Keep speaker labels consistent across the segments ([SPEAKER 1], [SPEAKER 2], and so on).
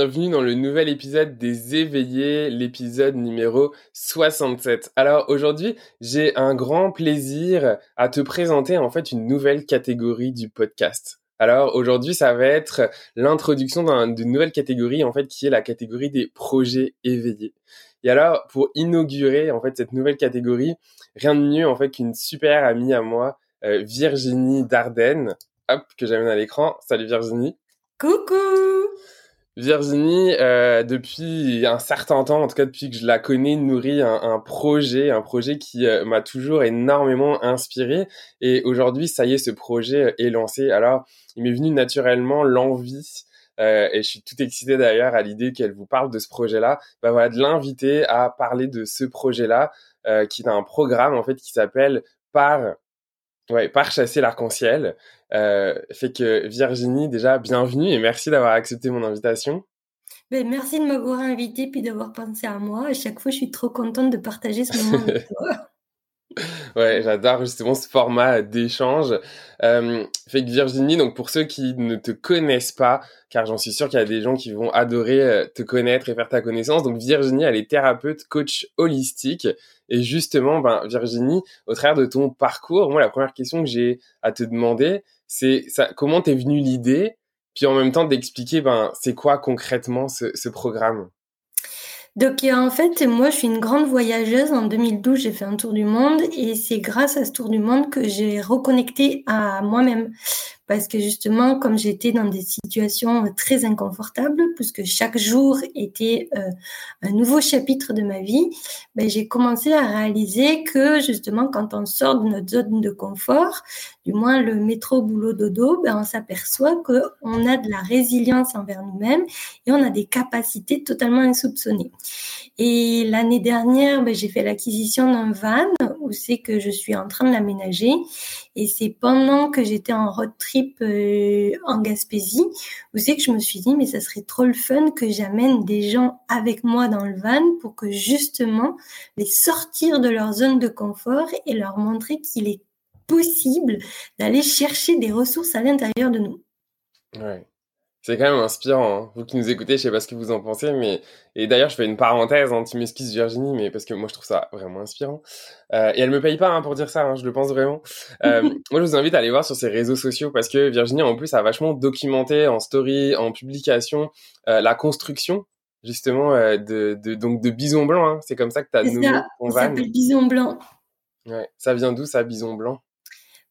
[SPEAKER 1] Bienvenue dans le nouvel épisode des éveillés, l'épisode numéro 67. Alors aujourd'hui, j'ai un grand plaisir à te présenter en fait une nouvelle catégorie du podcast. Alors aujourd'hui, ça va être l'introduction d'une nouvelle catégorie en fait qui est la catégorie des projets éveillés. Et alors pour inaugurer en fait cette nouvelle catégorie, rien de mieux en fait qu'une super amie à moi, euh, Virginie Dardenne, que j'amène à l'écran. Salut Virginie.
[SPEAKER 2] Coucou
[SPEAKER 1] Virginie, euh, depuis un certain temps, en tout cas depuis que je la connais, nourrit un, projet, un projet qui euh, m'a toujours énormément inspiré. Et aujourd'hui, ça y est, ce projet est lancé. Alors, il m'est venu naturellement l'envie, euh, et je suis tout excité d'ailleurs à l'idée qu'elle vous parle de ce projet-là. Bah voilà, de l'inviter à parler de ce projet-là, euh, qui est un programme en fait qui s'appelle Par Ouais, par chasser l'arc-en-ciel. Euh, fait que Virginie, déjà, bienvenue et merci d'avoir accepté mon invitation.
[SPEAKER 2] Ben, merci de m'avoir invité puis d'avoir pensé à moi. À chaque fois, je suis trop contente de partager ce moment avec toi.
[SPEAKER 1] Ouais, j'adore justement ce format d'échange. Euh, fait que Virginie, donc pour ceux qui ne te connaissent pas, car j'en suis sûr qu'il y a des gens qui vont adorer euh, te connaître et faire ta connaissance. Donc Virginie, elle est thérapeute, coach holistique. Et justement, ben, Virginie, au travers de ton parcours, moi, la première question que j'ai à te demander, c'est ça, comment t'es venue l'idée, puis en même temps d'expliquer, ben, c'est quoi concrètement ce, ce programme?
[SPEAKER 2] Donc en fait, moi je suis une grande voyageuse. En 2012, j'ai fait un tour du monde et c'est grâce à ce tour du monde que j'ai reconnecté à moi-même parce que justement, comme j'étais dans des situations très inconfortables, puisque chaque jour était euh, un nouveau chapitre de ma vie, ben, j'ai commencé à réaliser que justement, quand on sort de notre zone de confort, du moins le métro boulot dodo, ben, on s'aperçoit qu'on a de la résilience envers nous-mêmes et on a des capacités totalement insoupçonnées. Et l'année dernière, ben, j'ai fait l'acquisition d'un van où c'est que je suis en train de l'aménager et c'est pendant que j'étais en road trip euh, en Gaspésie, où c'est que je me suis dit, mais ça serait trop le fun que j'amène des gens avec moi dans le van pour que justement les sortir de leur zone de confort et leur montrer qu'il est possible d'aller chercher des ressources à l'intérieur de nous.
[SPEAKER 1] C'est quand même inspirant. Hein. Vous qui nous écoutez, je sais pas ce que vous en pensez, mais et d'ailleurs, je fais une parenthèse. Hein, tu m'excuses, Virginie, mais parce que moi, je trouve ça vraiment inspirant. Euh, et elle me paye pas hein, pour dire ça. Hein, je le pense vraiment. Euh, moi, je vous invite à aller voir sur ses réseaux sociaux parce que Virginie, en plus, a vachement documenté en story, en publication, euh, la construction justement euh, de, de donc de Bison Blanc. Hein. C'est comme ça que tu as nommé
[SPEAKER 2] ça, ça s'appelle Bison Blanc.
[SPEAKER 1] Ouais. Ça vient d'où ça, Bison Blanc?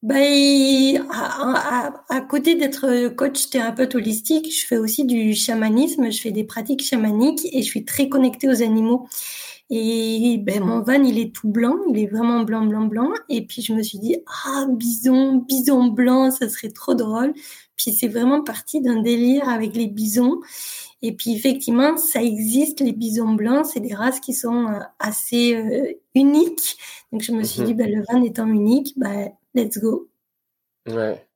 [SPEAKER 2] Ben, à, à, à côté d'être coach thérapeute holistique, je fais aussi du chamanisme, je fais des pratiques chamaniques et je suis très connectée aux animaux. Et ben, mon van, il est tout blanc, il est vraiment blanc, blanc, blanc. Et puis je me suis dit, ah, bison, bison blanc, ça serait trop drôle. Puis c'est vraiment parti d'un délire avec les bisons. Et puis effectivement, ça existe, les bisons blancs, c'est des races qui sont euh, assez euh, uniques. Donc je me suis dit, ben, le van étant unique, ben, let's go.
[SPEAKER 1] Ouais,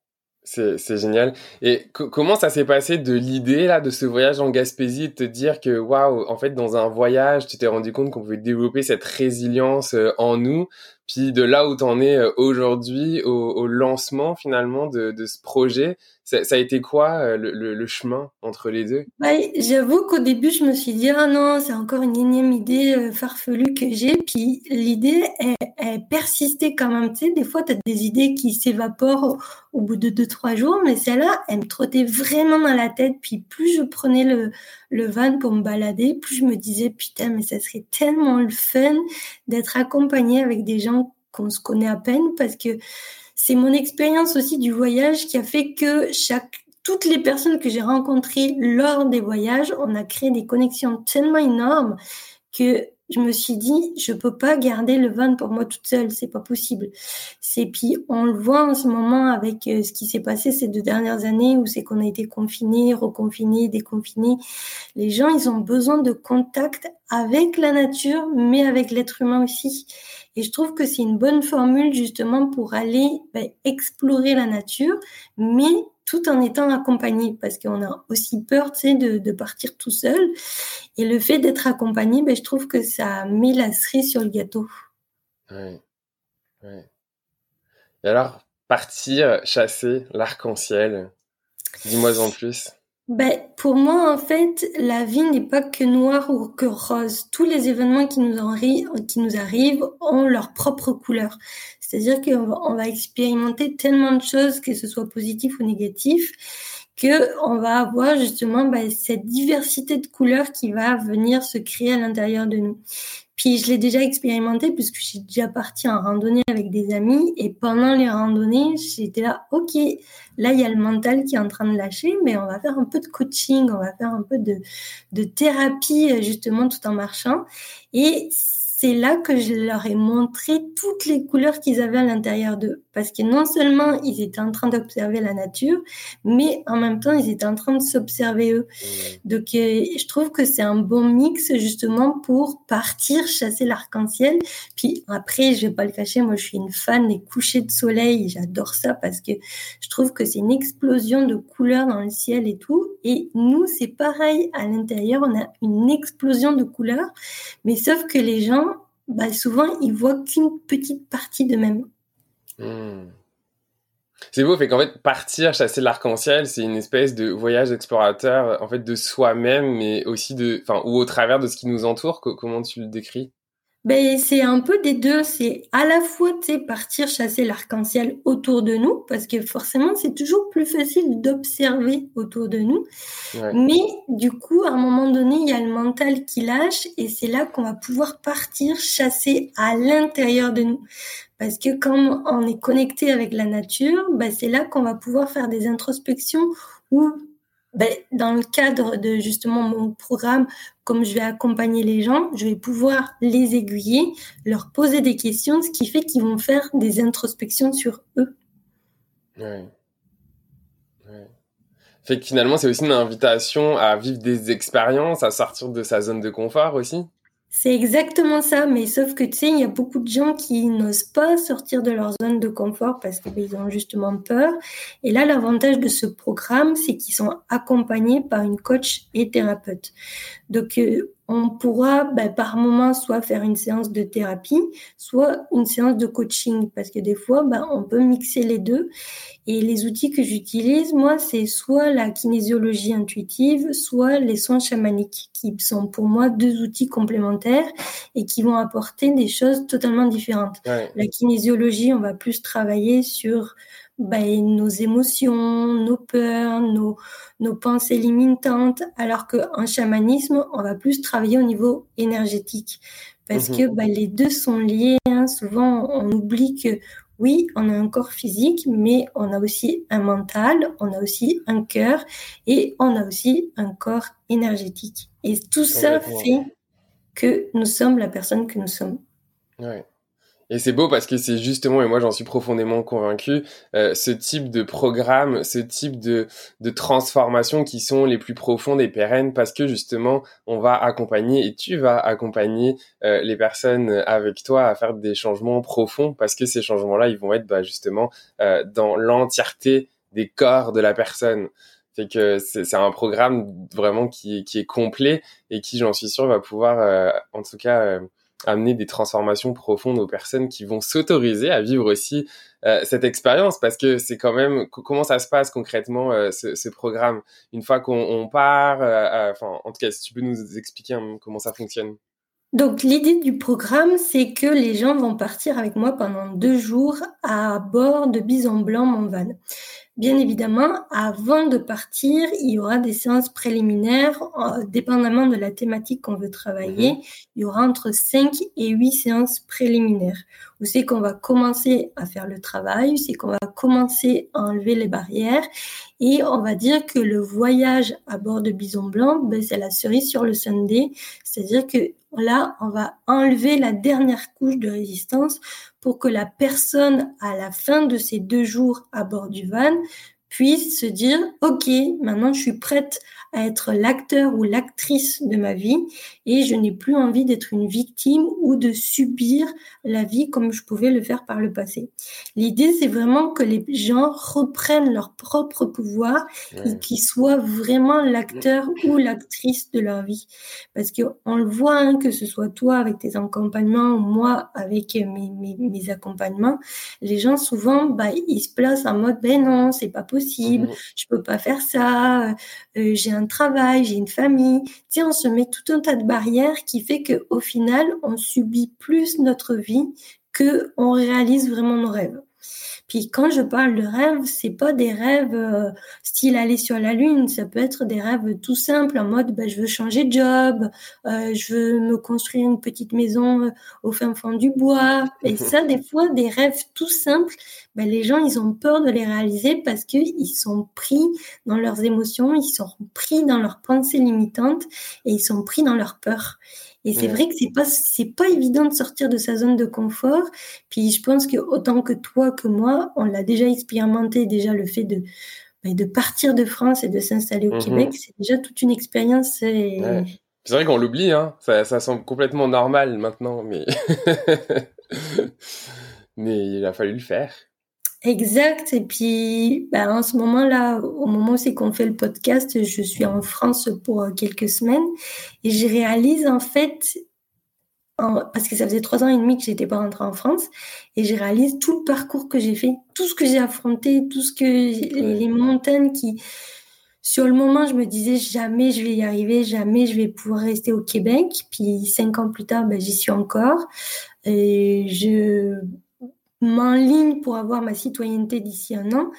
[SPEAKER 1] c'est, génial. Et comment ça s'est passé de l'idée là de ce voyage en Gaspésie, de te dire que waouh, en fait dans un voyage, tu t'es rendu compte qu'on pouvait développer cette résilience euh, en nous, puis de là où tu en es euh, aujourd'hui, au, lancement finalement de, ce projet, ça, a été quoi euh, le, chemin entre les deux?
[SPEAKER 2] Bah, J'avoue qu'au début, je me suis dit, ah non, c'est encore une énième idée euh, farfelue que j'ai. Puis l'idée, elle, persistait quand même. Tu sais, des fois, tu as des idées qui s'évaporent au, bout de deux, trois jours, mais celle-là, elle me trottait vraiment dans la tête. Puis plus je prenais le van pour me balader, plus je me disais, putain, mais ça serait tellement le fun d'être accompagné avec des gens qu'on se connaît à peine parce que c'est mon expérience aussi du voyage qui a fait que chaque toutes les personnes que j'ai rencontrées lors des voyages, on a créé des connexions tellement énormes que je me suis dit, je peux pas garder le van pour moi toute seule, c'est pas possible. C'est puis on le voit en ce moment avec euh, ce qui s'est passé ces deux dernières années où c'est qu'on a été confinés, reconfinés, déconfinés. Les gens, ils ont besoin de contact avec la nature, mais avec l'être humain aussi. Et je trouve que c'est une bonne formule justement pour aller ben, explorer la nature, mais tout en étant accompagné, parce qu'on a aussi peur, de, partir tout seul. Et le fait d'être accompagné, ben, je trouve que ça met la cerise sur le gâteau.
[SPEAKER 1] Et alors, partir chasser l'arc-en-ciel, dis-moi en plus.
[SPEAKER 2] Ben, pour moi, en fait, la vie n'est pas que noire ou que rose. Tous les événements qui nous, arrivent ont leur propre couleur. C'est-à-dire qu'on va, on va expérimenter tellement de choses, que ce soit positif ou négatif, que on va avoir justement ben, cette diversité de couleurs qui va venir se créer à l'intérieur de nous. Puis je l'ai déjà expérimenté puisque j'ai déjà parti en randonnée avec des amis et pendant les randonnées, j'étais là, ok, là il y a le mental qui est en train de lâcher, mais on va faire un peu de coaching, on va faire un peu de, de thérapie justement tout en marchant. Et c'est là que je leur ai montré toutes les couleurs qu'ils avaient à l'intérieur d'eux. Parce que non seulement ils étaient en train d'observer la nature, mais en même temps, ils étaient en train de s'observer eux. Donc, euh, je trouve que c'est un bon mix justement pour partir chasser l'arc-en-ciel. Puis après, je vais pas le cacher, moi, je suis une fan des couchers de soleil. J'adore ça parce que je trouve que c'est une explosion de couleurs dans le ciel et tout. Et nous, c'est pareil. À l'intérieur, on a une explosion de couleurs. Mais sauf que les gens, bah, souvent, ils voient qu'une petite partie d'eux-mêmes.
[SPEAKER 1] Hmm. C'est beau, fait qu'en fait, partir chasser l'arc-en-ciel, c'est une espèce de voyage explorateur, en fait, de soi-même, mais aussi de, enfin, ou au travers de ce qui nous entoure. Comment tu le décris?
[SPEAKER 2] Ben, c'est un peu des deux. C'est à la fois, partir chasser l'arc-en-ciel autour de nous, parce que forcément, c'est toujours plus facile d'observer autour de nous. Mais du coup, à un moment donné, il y a le mental qui lâche et c'est là qu'on va pouvoir partir chasser à l'intérieur de nous. Parce que quand on est connecté avec la nature, ben, c'est là qu'on va pouvoir faire des introspections où ben, dans le cadre de justement mon programme, comme je vais accompagner les gens, je vais pouvoir les aiguiller, leur poser des questions, ce qui fait qu'ils vont faire des introspections sur eux.
[SPEAKER 1] Ouais. ouais. Fait que finalement, c'est aussi une invitation à vivre des expériences, à sortir de sa zone de confort aussi.
[SPEAKER 2] C'est exactement ça, mais sauf que tu sais, il y a beaucoup de gens qui n'osent pas sortir de leur zone de confort parce qu'ils ont justement peur. Et là, l'avantage de ce programme, c'est qu'ils sont accompagnés par une coach et thérapeute. Donc, euh, on pourra ben, par moment soit faire une séance de thérapie, soit une séance de coaching, parce que des fois, ben, on peut mixer les deux. Et les outils que j'utilise, moi, c'est soit la kinésiologie intuitive, soit les soins chamaniques, qui sont pour moi deux outils complémentaires et qui vont apporter des choses totalement différentes. La kinésiologie, on va plus travailler sur ben, nos émotions, nos peurs, nos, nos pensées limitantes, alors qu'en chamanisme, on va plus travailler au niveau énergétique. Parce mhm. que ben, les deux sont liés. Hein. Souvent, on oublie que oui, on a un corps physique, mais on a aussi un mental, on a aussi un cœur et on a aussi un corps énergétique. Et tout ça fait que nous sommes la personne que nous sommes.
[SPEAKER 1] Ouais. Et c'est beau parce que c'est justement, et moi j'en suis profondément convaincu, euh, ce type de programme, ce type de, de transformation qui sont les plus profondes et pérennes parce que justement on va accompagner et tu vas accompagner euh, les personnes avec toi à faire des changements profonds parce que ces changements-là, ils vont être bah, justement euh, dans l'entièreté des corps de la personne. Fait que c'est un programme vraiment qui, qui est complet et qui, j'en suis sûr, va pouvoir, en tout cas, amener des transformations profondes aux personnes qui vont s'autoriser à vivre aussi euh, cette expérience. Parce que c'est quand même comment ça se passe concrètement euh, ce, ce, programme? Une fois qu'on part euh, enfin en tout cas si tu peux nous expliquer comment ça fonctionne?
[SPEAKER 2] Donc l'idée du programme, c'est que les gens vont partir avec moi pendant deux jours à bord de Bison Blanc van Bien évidemment, avant de partir, il y aura des séances préliminaires, euh, dépendamment de la thématique qu'on veut travailler. Mhm. Il y aura entre 5 et 8 séances préliminaires, où c'est qu'on va commencer à faire le travail, c'est qu'on va commencer à enlever les barrières, et on va dire que le voyage à bord de Bison Blanc, ben, c'est la cerise sur le Sunday, c'est-à-dire que là, on va enlever la dernière couche de résistance pour que la personne, à la fin de ces deux jours à bord du van, puisse se dire, OK, maintenant je suis prête à être l'acteur ou l'actrice de ma vie et je n'ai plus envie d'être une victime ou de subir la vie comme je pouvais le faire par le passé. L'idée, c'est vraiment que les gens reprennent leur propre pouvoir et qu'ils soient vraiment l'acteur ou l'actrice de leur vie. Parce qu'on le voit, hein, que ce soit toi avec tes accompagnements ou moi avec mes, mes, mes accompagnements, les gens souvent, bah, ils se placent en mode, ben non, c'est pas possible possible, mmh je peux pas faire ça, euh, euh, j'ai un travail, j'ai une famille. Tu sais, on se met tout un tas de barrières qui fait que au final, on subit plus notre vie que on réalise vraiment nos rêves. Puis quand je parle de rêves, c'est pas des rêves euh, style aller sur la lune, ça peut être des rêves tout simples en mode bah, je veux changer de job, euh, je veux me construire une petite maison euh, au fin fond du bois. Et ça, des fois, des rêves tout simples, bah, les gens ils ont peur de les réaliser parce que ils sont pris dans leurs émotions, ils sont pris dans leurs pensées limitantes et ils sont pris dans leurs peurs. Et c'est vrai que c'est pas c'est pas évident de sortir de sa zone de confort. Puis je pense que autant que toi que moi, on l'a déjà expérimenté déjà le fait de bah, de partir de France et de s'installer au mmh Québec, c'est déjà toute une expérience. Et...
[SPEAKER 1] C'est vrai qu'on l'oublie, hein. Ça, ça semble complètement normal maintenant, mais mais il a fallu le faire.
[SPEAKER 2] Exact. Et puis, ben, en ce moment-là, au moment où c'est qu'on fait le podcast, je suis en France pour euh, quelques semaines et je réalise en fait, parce que ça faisait trois ans et demi que j'étais pas rentrée en France, et je réalise tout le parcours que j'ai fait, tout ce que j'ai affronté, tout ce que les, montagnes qui, sur le moment, je me disais jamais je vais y arriver, jamais je vais pouvoir rester au Québec. Puis cinq ans plus tard, ben, j'y suis encore. Et je ligne pour avoir ma citoyenneté d'ici un an.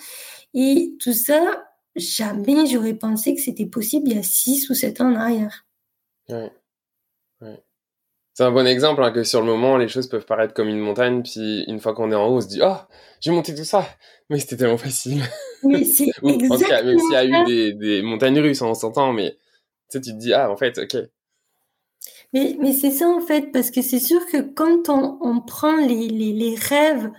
[SPEAKER 2] Et tout ça, jamais j'aurais pensé que c'était possible il y a six ou sept ans en arrière.
[SPEAKER 1] Ouais. C'est un bon exemple hein, que sur le moment, les choses peuvent paraître comme une montagne, puis une fois qu'on est en haut, on se dit Oh, j'ai monté tout ça. Mais c'était tellement facile.
[SPEAKER 2] Oui, c'est En tout cas,
[SPEAKER 1] même s'il y a eu des, des montagnes russes, on s'entend, mais tu sais, tu te dis Ah, en fait, ok,
[SPEAKER 2] mais, mais c'est ça en fait, parce que c'est sûr que quand on, on prend les, les, les, rêves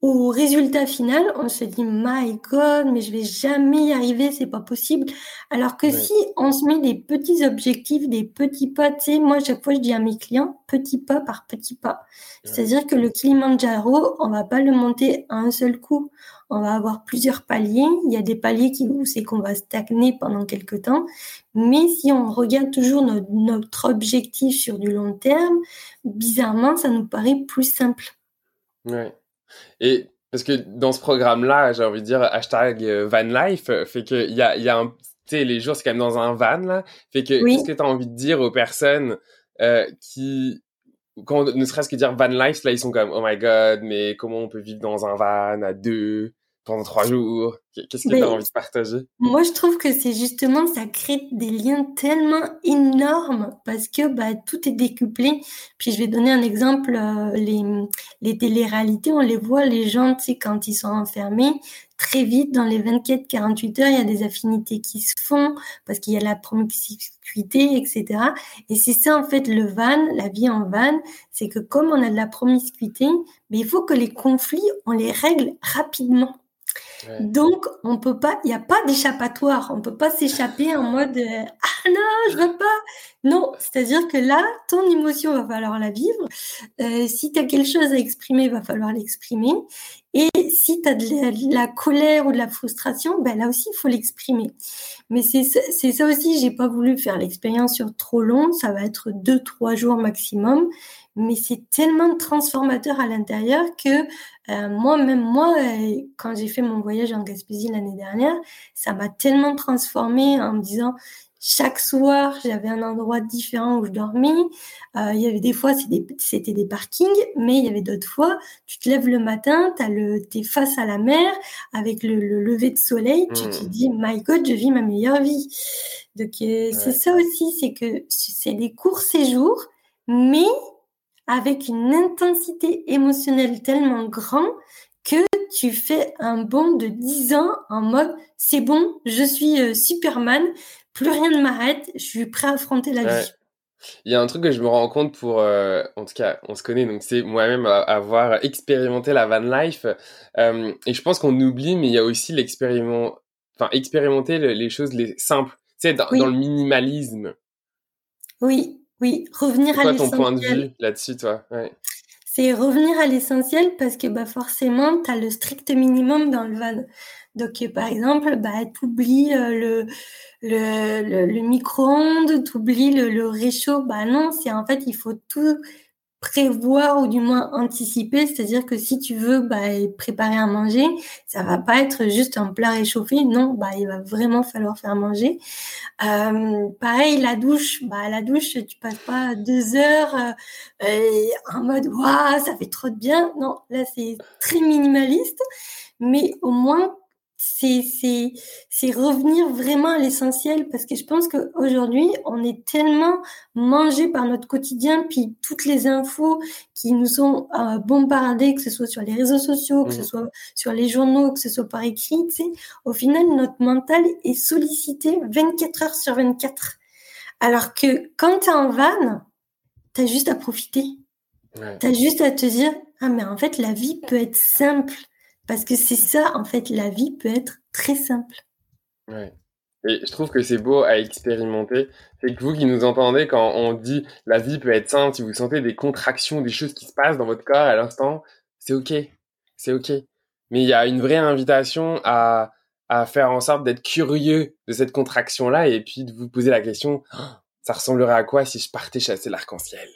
[SPEAKER 2] au résultat final, on se dit My God, mais je vais jamais y arriver, c'est pas possible. Alors que si on se met des petits objectifs, des petits pas, tu sais, moi chaque fois je dis à mes clients, petit pas par petit pas. C'est-à-dire que le Kilimanjaro, on va pas le monter à un seul coup on va avoir plusieurs paliers. Il y a des paliers qui où c'est qu'on va stagner pendant quelques temps. Mais si on regarde toujours notre, objectif sur du long terme, bizarrement, ça nous paraît plus simple.
[SPEAKER 1] Ouais. Et parce que dans ce programme-là, j'ai envie de dire hashtag euh, van life, euh, fait qu'il y a, y a un, tu sais, les jours, c'est quand même dans un van, là. Fait que, qu'est-ce que tu as envie de dire aux personnes euh, qui quand ne serait-ce que dire van life, là, ils sont comme, oh my god, mais comment on peut vivre dans un van à deux pendant trois jours? Qu'est-ce que tu as envie de partager
[SPEAKER 2] Moi, je trouve que c'est justement, ça crée des liens tellement énormes parce que bah, tout est décuplé. Puis je vais donner un exemple, euh, les, les télé-réalités, on les voit, les gens, tu sais, quand ils sont enfermés, très vite, dans les 24-48 heures, il y a des affinités qui se font parce qu'il y a la promiscuité, etc. Et c'est ça, en fait, le van, la vie en van, c'est que comme on a de la promiscuité, mais il faut que les conflits, on les règle rapidement. Donc, on peut pas, il n'y a pas d'échappatoire. On peut pas s'échapper en mode euh, ah non, je veux pas. Non, c'est-à-dire que là, ton émotion va falloir la vivre. Euh, si tu as quelque chose à exprimer, va falloir l'exprimer. Et si tu as de la, colère ou de la frustration, ben là aussi, il faut l'exprimer. Mais c'est ça aussi, j'ai pas voulu faire l'expérience sur trop long. Ça va être deux, trois jours maximum mais c'est tellement transformateur à l'intérieur que euh, moi, même moi, euh, quand j'ai fait mon voyage en Gaspésie l'année dernière, ça m'a tellement transformé en me disant chaque soir, j'avais un endroit différent où je dormais. Euh, il y avait des fois, c'était des, parkings, mais il y avait d'autres fois, tu te lèves le matin, tu es face à la mer, avec le, lever de soleil, tu te mmh. dis, my God, je vis ma meilleure vie. Donc, c'est ça aussi, c'est que c'est des courts séjours, mais avec une intensité émotionnelle tellement grande que tu fais un bond de 10 ans en mode c'est bon, je suis euh, Superman, plus rien ne m'arrête, je suis prêt à affronter la vie.
[SPEAKER 1] Il y a un truc que je me rends compte pour, euh, en tout cas, on se connaît, donc c'est moi-même avoir expérimenté la van life. Euh, et je pense qu'on oublie, mais il y a aussi l'expériment, enfin expérimenter les choses les simples, tu sais, dans, dans le minimalisme.
[SPEAKER 2] Oui, oui, revenir à l'essentiel.
[SPEAKER 1] Ton point de vue là-dessus, toi?
[SPEAKER 2] C'est revenir à l'essentiel parce que bah, forcément, tu as le strict minimum dans le van. Donc, par exemple, bah, tu oublies euh, le, le, le, micro-ondes, tu oublies le, le, réchaud. Bah non, c'est en fait, il faut tout prévoir ou du moins anticiper, c'est-à-dire que si tu veux bah, préparer à manger, ça va pas être juste un plat réchauffé, non, bah il va vraiment falloir faire manger. Euh, pareil, la douche, bah la douche, tu passes pas deux heures euh, en mode waouh, ça fait trop de bien, non, là c'est très minimaliste, mais au moins c'est c'est c'est revenir vraiment à l'essentiel parce que je pense qu'aujourd'hui on est tellement mangé par notre quotidien puis toutes les infos qui nous sont euh, bombardées que ce soit sur les réseaux sociaux que ce mmh. soit sur les journaux que ce soit par écrit tu sais au final notre mental est sollicité 24 heures sur 24 alors que quand tu es en van tu as juste à profiter ouais. tu as juste à te dire ah mais en fait la vie peut être simple parce que c'est ça, en fait, la vie peut être très simple.
[SPEAKER 1] Ouais. Et je trouve que c'est beau à expérimenter. C'est que vous qui nous entendez, quand on dit la vie peut être simple, si vous sentez des contractions, des choses qui se passent dans votre corps à l'instant, c'est ok. C'est ok. Mais il y a une vraie invitation à, à faire en sorte d'être curieux de cette contraction-là et puis de vous poser la question, oh, ça ressemblerait à quoi si je partais chasser l'arc-en-ciel?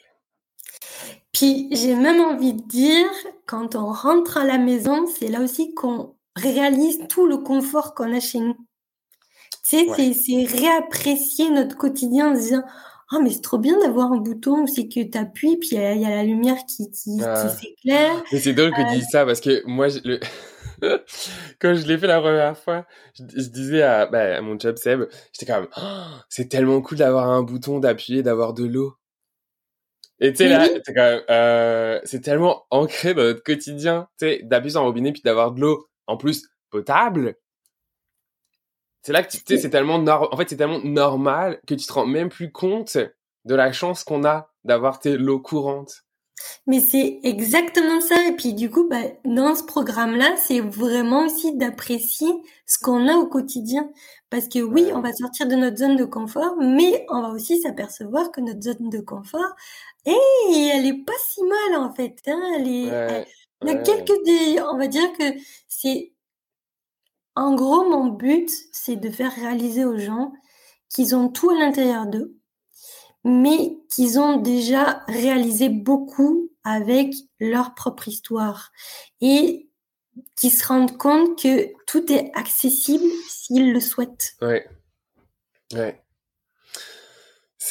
[SPEAKER 2] Puis j'ai même envie de dire, quand on rentre à la maison, c'est là aussi qu'on réalise tout le confort qu'on a chez nous. Tu sais, c'est réapprécier notre quotidien en se disant Oh, mais c'est trop bien d'avoir un bouton où c'est que tu appuies, puis il y, a la lumière qui, qui, ah. s'éclaire.
[SPEAKER 1] c'est drôle que tu dises ça parce que moi, le... quand je l'ai fait la première fois, je, disais à, bah, à, mon job Seb, j'étais quand même oh, c'est tellement cool d'avoir un bouton, d'appuyer, d'avoir de l'eau. Et tu sais, là, c'est quand même, euh, c'est tellement ancré dans notre quotidien, tu sais, d'appuyer sur un robinet puis d'avoir de l'eau, en plus, potable. C'est là que tu sais, c'est tellement en fait, c'est tellement normal que tu te rends même plus compte de la chance qu'on a d'avoir l'eau courante.
[SPEAKER 2] Mais c'est exactement ça. Et puis du coup, bah, dans ce programme-là, c'est vraiment aussi d'apprécier ce qu'on a au quotidien. Parce que oui, on va sortir de notre zone de confort, mais on va aussi s'apercevoir que notre zone de confort, et elle est pas si mal en fait. Hein. Elle est, il y a quelques des, on va dire que c'est, en gros, mon but, c'est de faire réaliser aux gens qu'ils ont tout à l'intérieur d'eux, mais qu'ils ont déjà réalisé beaucoup avec leur propre histoire et qui se rendent compte que tout est accessible s'ils le souhaitent.
[SPEAKER 1] Ouais. Ouais.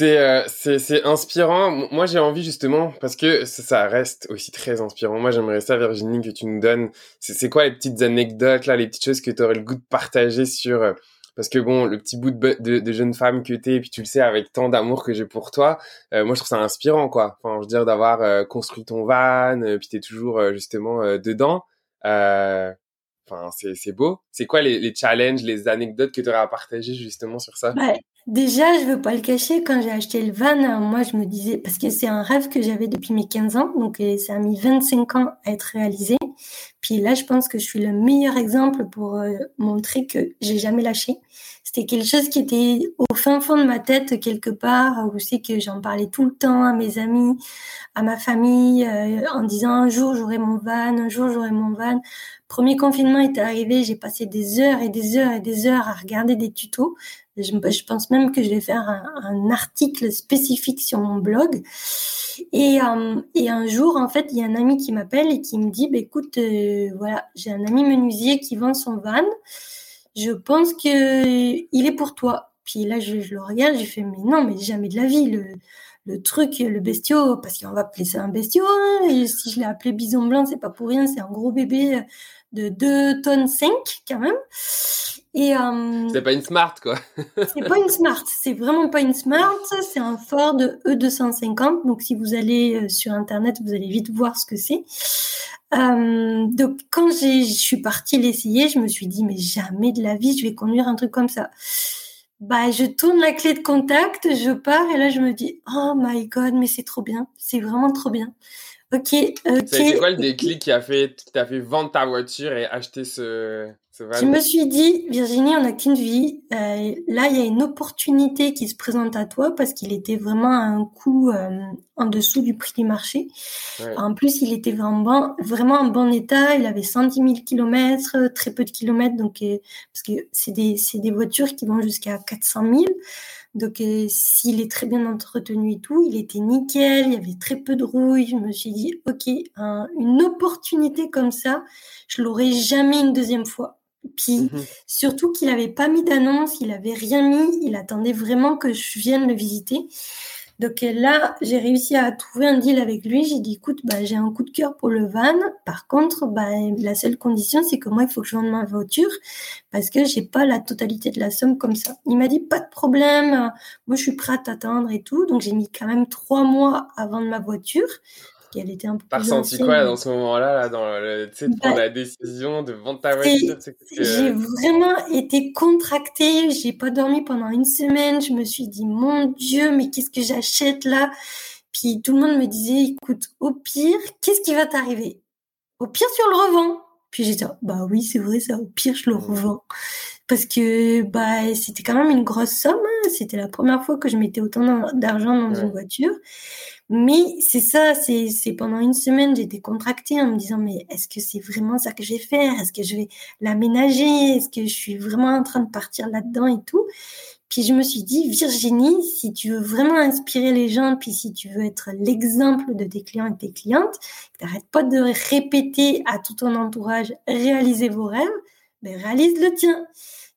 [SPEAKER 1] Euh, c'est c'est inspirant. Moi, j'ai envie justement parce que ça, reste aussi très inspirant. Moi, j'aimerais ça, Virginie, que tu nous donnes. C'est quoi les petites anecdotes là, les petites choses que tu aurais le goût de partager sur euh, parce que bon, le petit bout de, jeune femme que t'es, et puis tu le sais avec tant d'amour que j'ai pour toi, euh, moi je trouve ça inspirant quoi. Enfin, je veux dire d'avoir construit ton van, puis t'es toujours justement dedans. Enfin, c'est beau. C'est quoi les, les, challenges, les anecdotes que tu aurais à partager justement sur ça?
[SPEAKER 2] Ouais. Déjà, je veux pas le cacher, quand j'ai acheté le van, moi je me disais, parce que c'est un rêve que j'avais depuis mes 15 ans, donc ça a mis 25 ans à être réalisé. Puis là, je pense que je suis le meilleur exemple pour euh, montrer que j'ai jamais lâché. C'était quelque chose qui était au fin fond de ma tête quelque part, où c'est que j'en parlais tout le temps à mes amis, à ma famille, euh, en disant un jour j'aurai mon van, un jour j'aurai mon van. Premier confinement est arrivé, j'ai passé des heures et des heures et des heures à regarder des tutos. Je, pense même que je vais faire un, article spécifique sur mon blog. Et, euh, et, un jour, en fait, il y a un ami qui m'appelle et qui me dit, bah, écoute, voilà, j'ai un ami menuisier qui vend son van. Je pense que il est pour toi. Puis là, je, je le regarde, j'ai fait, mais non, mais jamais de la vie. Le, truc, le bestiau, parce qu'on va appeler ça un bestiau. Hein, si je l'ai appelé bison blanc, c'est pas pour rien, c'est un gros bébé de 2 tonnes 5 quand même.
[SPEAKER 1] Et euh, c'est pas une smart quoi.
[SPEAKER 2] c'est pas une smart, c'est vraiment pas une smart, c'est un Ford E250. Donc si vous allez euh, sur internet, vous allez vite voir ce que c'est. Euh, donc quand je suis partie l'essayer, je me suis dit mais jamais de la vie je vais conduire un truc comme ça. Bah je tourne la clé de contact, je pars et là je me dis oh my god mais c'est trop bien, c'est vraiment trop bien. Ok. ok.
[SPEAKER 1] C'est quoi le déclic qui a fait, qui t'a fait vendre ta voiture et acheter ce,
[SPEAKER 2] je me suis dit, Virginie, on n'a qu'une vie. Euh, là, il y a une opportunité qui se présente à toi parce qu'il était vraiment à un coût euh, en dessous du prix du marché. En plus, il était vraiment, vraiment en bon état. Il avait 110 000 kilomètres, très peu de kilomètres, donc euh, parce que c'est des, des voitures qui vont jusqu'à 400 000. Donc, euh, s'il est très bien entretenu et tout, il était nickel, il y avait très peu de rouille. Je me suis dit, OK, une opportunité comme ça, je l'aurais jamais une deuxième fois. Puis, mhm. surtout qu'il n'avait pas mis d'annonce, il avait rien mis, il attendait vraiment que je vienne le visiter. Donc là, j'ai réussi à trouver un deal avec lui. J'ai dit, écoute, bah, j'ai un coup de cœur pour le van. Par contre, bah, la seule condition, c'est que moi, il faut que je vende ma voiture parce que j'ai pas la totalité de la somme comme ça. Il m'a dit, pas de problème. Moi, je suis prête à attendre et tout. Donc, j'ai mis quand même trois mois à vendre ma voiture qu'elle était un peu
[SPEAKER 1] T'as ressenti quoi dans ce moment-là, là, dans le, de prendre bah, la décision de vendre ta voiture
[SPEAKER 2] J'ai vraiment été contractée, j'ai pas dormi pendant une semaine, je me suis dit, mon Dieu, mais qu'est-ce que j'achète là? Puis tout le monde me disait, écoute, au pire, qu'est-ce qui va t'arriver? Au pire, tu le revends. Puis j'ai dit, bah oui, c'est vrai, ça, au pire, je le revends. Parce que bah c'était quand même une grosse somme. Hein. C'était la première fois que je mettais autant d'argent dans une voiture. Mais c'est ça, c'est pendant une semaine, j'étais contractée en me disant, mais est-ce que c'est vraiment ça que je vais faire? Est-ce que je vais l'aménager? Est-ce que je suis vraiment en train de partir là-dedans et tout? Puis je me suis dit, Virginie, si tu veux vraiment inspirer les gens, puis si tu veux être l'exemple de tes clients et tes clientes, t'arrêtes pas de répéter à tout ton entourage, réaliser vos rêves, ben, réalise le tien.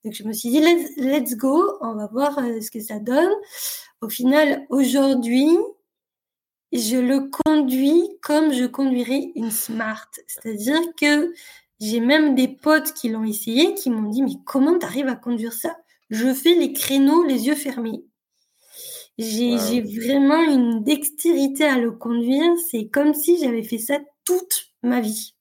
[SPEAKER 2] Donc je me suis dit, let's, let's go, on va voir euh, ce que ça donne. Au final, aujourd'hui, je le conduis comme je conduirais une Smart. C'est-à-dire que j'ai même des potes qui l'ont essayé, qui m'ont dit, mais comment tu arrives à conduire ça? Je fais les créneaux les yeux fermés. J'ai vraiment une dextérité à le conduire. C'est comme si j'avais fait ça toute ma vie.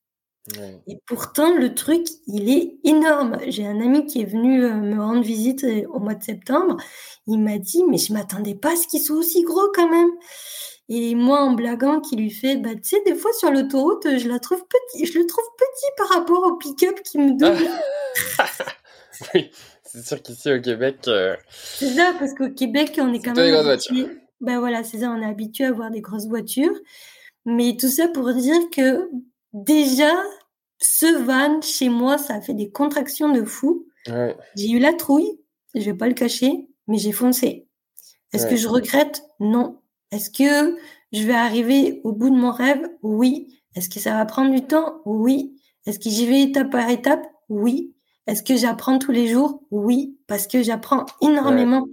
[SPEAKER 2] Et pourtant, le truc, il est énorme. J'ai un ami qui est venu euh, me rendre visite euh, au mois de septembre. Il m'a dit, mais je m'attendais pas à ce qu'il soit aussi gros quand même. Et moi, en blaguant, qui lui fait, bah, tu sais, des fois sur l'autoroute, je la trouve petit, je le trouve petit par rapport au pick-up qui me donne.
[SPEAKER 1] oui, c'est sûr qu'ici au Québec. Euh,
[SPEAKER 2] c'est ça, parce qu'au Québec, on est quand même. Des grosses voitures. Ben voilà, c'est ça, on est habitué à avoir des grosses voitures. Mais tout ça pour dire que déjà, ce van, chez moi, ça a fait des contractions de fou. J'ai eu la trouille, je vais pas le cacher, mais j'ai foncé. Est-ce que je regrette? Non. Est-ce que je vais arriver au bout de mon rêve? Oui. Est-ce que ça va prendre du temps? Oui. Est-ce que j'y vais étape par étape? Oui. Est-ce que j'apprends tous les jours? Oui, parce que j'apprends énormément.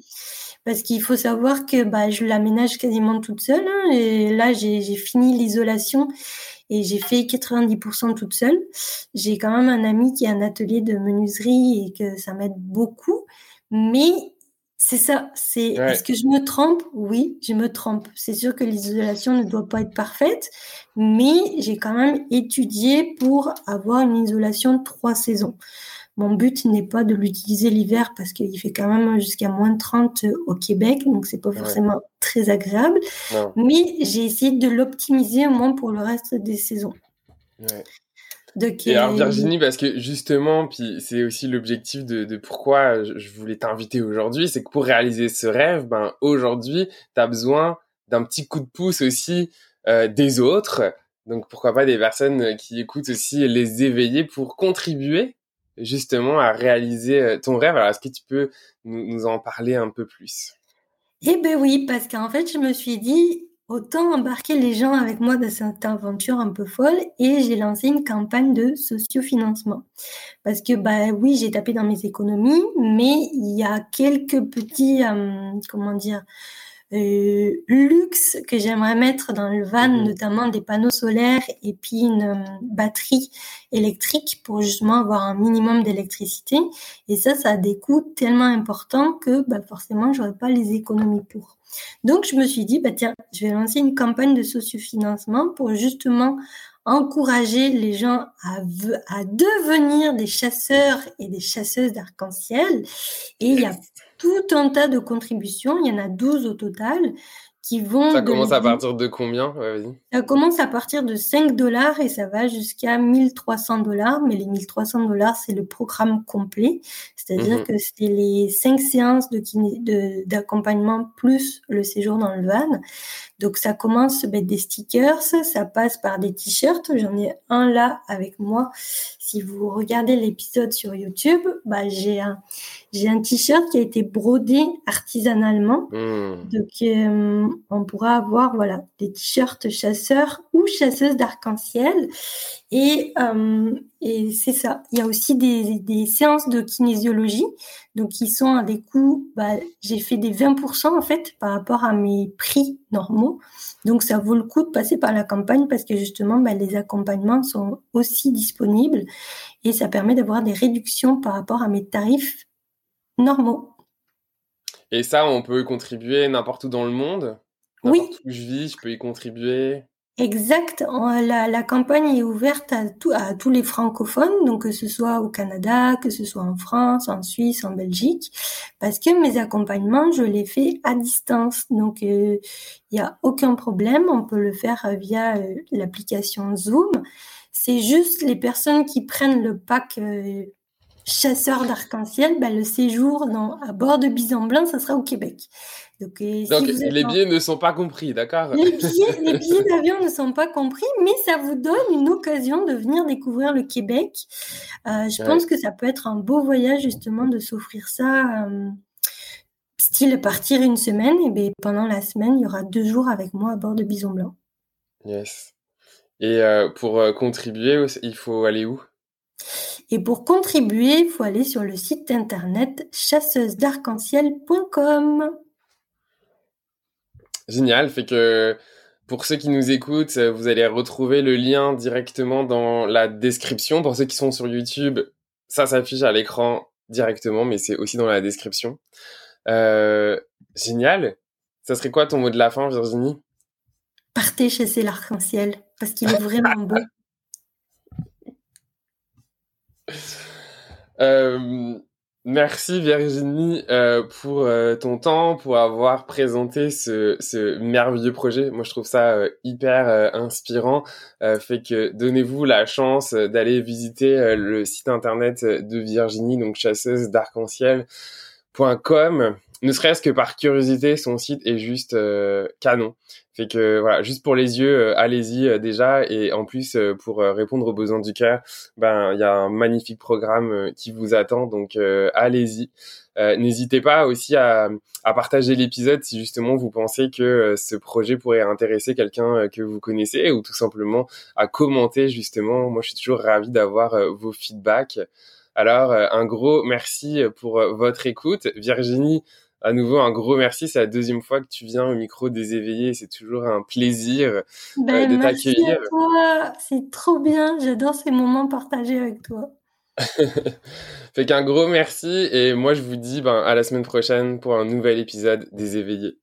[SPEAKER 2] Parce qu'il faut savoir que bah, je l'aménage quasiment toute seule. Hein, et là, j'ai fini l'isolation et j'ai fait 90% toute seule. J'ai quand même un ami qui a un atelier de menuiserie et que ça m'aide beaucoup. Mais c'est ça. C'est est-ce que je me trompe? Oui, je me trompe. C'est sûr que l'isolation ne doit pas être parfaite, mais j'ai quand même étudié pour avoir une isolation de trois saisons. Mon but n'est pas de l'utiliser l'hiver parce qu'il fait quand même jusqu'à moins de 30 au Québec, donc c'est pas forcément très agréable. Mais j'ai essayé de l'optimiser au moins pour le reste des saisons.
[SPEAKER 1] Et alors Virginie, parce que justement, puis c'est aussi l'objectif de, pourquoi je voulais t'inviter aujourd'hui, c'est que pour réaliser ce rêve, ben aujourd'hui, tu as besoin d'un petit coup de pouce aussi euh, des autres. Donc pourquoi pas des personnes qui écoutent aussi les éveiller pour contribuer justement à réaliser euh, ton rêve. Alors est-ce que tu peux nous, nous en parler un peu plus?
[SPEAKER 2] Eh ben oui, parce qu'en fait, je me suis dit, Autant embarquer les gens avec moi dans cette aventure un peu folle et j'ai lancé une campagne de sociofinancement. Parce que, bah oui, j'ai tapé dans mes économies, mais il y a quelques petits, euh, comment dire, euh, luxe que j'aimerais mettre dans le van, mhm. notamment des panneaux solaires et puis une euh, batterie électrique pour justement avoir un minimum d'électricité. Et ça, ça a des coûts tellement importants que bah, forcément, j'aurais pas les économies pour. Donc, je me suis dit, bah, tiens, je vais lancer une campagne de sociofinancement pour justement encourager les gens à, à devenir des chasseurs et des chasseuses d'arc-en-ciel. Et il y a tout un tas de contributions, il y en a 12 au total, qui vont.
[SPEAKER 1] Ça commence à partir de combien?
[SPEAKER 2] Ça commence à partir de 5 dollars et ça va jusqu'à 1300 dollars. Mais les 1300 dollars, c'est le programme complet. C'est-à-dire mhm. que c'est les 5 séances d'accompagnement de, plus le séjour dans le van. Donc ça commence avec des stickers, ça passe par des t-shirts. J'en ai un là avec moi si vous regardez l'épisode sur YouTube, bah, j'ai un, un t-shirt qui a été brodé artisanalement. Hmm. Donc, euh, on pourra avoir, voilà, des t-shirts chasseurs ou chasseuses d'arc-en-ciel. Et, euh, et c'est ça. Il y a aussi des, des séances de kinésiologie. Donc, qui sont à des coûts, bah, j'ai fait des 20% en fait par rapport à mes prix normaux. Donc, ça vaut le coup de passer par la campagne parce que justement, bah, les accompagnements sont aussi disponibles et ça permet d'avoir des réductions par rapport à mes tarifs normaux.
[SPEAKER 1] Et ça, on peut contribuer n'importe où dans le monde?
[SPEAKER 2] Oui.
[SPEAKER 1] où je vis, je peux y contribuer
[SPEAKER 2] Exact. La, la, campagne est ouverte à, à, tous les francophones, donc que ce soit au Canada, que ce soit en France, en Suisse, en Belgique, parce que mes accompagnements, je les fais à distance. Donc, il euh, n'y a aucun problème. On peut le faire via euh, l'application Zoom. C'est juste les personnes qui prennent le pack euh, chasseur d'arc-en-ciel, ben, le séjour dans, à bord de Bison Blanc, ça sera au Québec.
[SPEAKER 1] Donc, euh, les billets ne sont pas compris, d'accord
[SPEAKER 2] les billets, d'avion ne sont pas compris, mais ça vous donne une occasion de venir découvrir le Québec. Euh, je pense que ça peut être un beau voyage justement de s'offrir ça. Euh, style partir une semaine, et bien pendant la semaine, il y aura deux jours avec moi à bord de Bison Blanc.
[SPEAKER 1] Yes. Et pour contribuer, il faut aller où?
[SPEAKER 2] Et pour contribuer, il faut aller sur le site internet chasseuse-d'arc-en-ciel.com.
[SPEAKER 1] Génial, fait que pour ceux qui nous écoutent, vous allez retrouver le lien directement dans la description. Pour ceux qui sont sur YouTube, ça s'affiche à l'écran directement, mais c'est aussi dans la description. Euh, génial. Ça serait quoi ton mot de la fin, Virginie?
[SPEAKER 2] Partez chasser l'arc-en-ciel, parce qu'il est vraiment beau.
[SPEAKER 1] Euh, merci Virginie euh, pour euh, ton temps, pour avoir présenté ce, merveilleux projet. Moi, je trouve ça euh, hyper inspirant. fait que donnez-vous la chance d'aller visiter le site internet de Virginie, donc chasseuse d'arc-en-ciel.com ne serait-ce que par curiosité, son site est juste canon. Que voilà, juste pour les yeux, euh, allez-y euh, déjà. Et en plus, pour répondre aux besoins du cœur, ben il y a un magnifique programme qui vous attend. Donc allez-y. N'hésitez pas aussi à, à partager l'épisode si justement vous pensez que ce projet pourrait intéresser quelqu'un que vous connaissez ou tout simplement à commenter justement. Moi, je suis toujours ravi d'avoir vos feedbacks. Alors, un gros merci pour votre écoute. Virginie, à nouveau un gros merci. C'est la deuxième fois que tu viens au micro des éveillés. C'est toujours un plaisir euh,
[SPEAKER 2] ben, de t'accueillir. C'est trop bien. J'adore ces moments partagés avec toi.
[SPEAKER 1] fait qu'un gros merci et moi je vous dis ben, à la semaine prochaine pour un nouvel épisode des éveillés.